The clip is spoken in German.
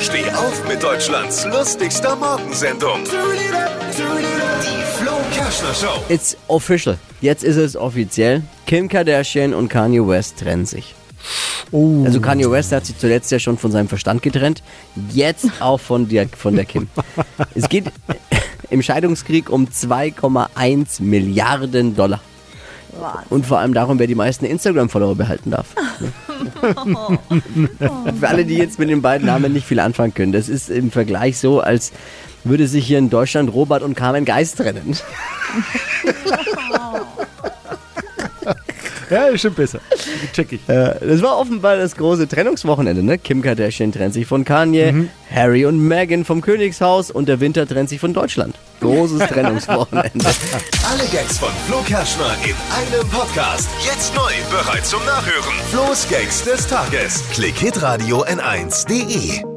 Steh auf mit Deutschlands lustigster Morgensendung. Die Flo Kerschner Show. It's official. Jetzt ist es offiziell. Kim Kardashian und Kanye West trennen sich. Also Kanye West hat sich zuletzt ja schon von seinem Verstand getrennt. Jetzt auch von der, von der Kim. Es geht im Scheidungskrieg um 2,1 Milliarden Dollar. Und vor allem darum, wer die meisten Instagram-Follower behalten darf. Für alle, die jetzt mit den beiden Namen nicht viel anfangen können, das ist im Vergleich so, als würde sich hier in Deutschland Robert und Carmen Geist trennen. Ja, ist schon besser. Check ich. Äh, Das war offenbar das große Trennungswochenende, ne? Kim Kardashian trennt sich von Kanye, Harry und Meghan vom Königshaus und der Winter trennt sich von Deutschland. Großes Trennungswochenende. Alle Gags von Flo Kerschner in einem Podcast. Jetzt neu, bereit zum Nachhören. Flo's Gags des Tages. Klick Hitradio N1.de.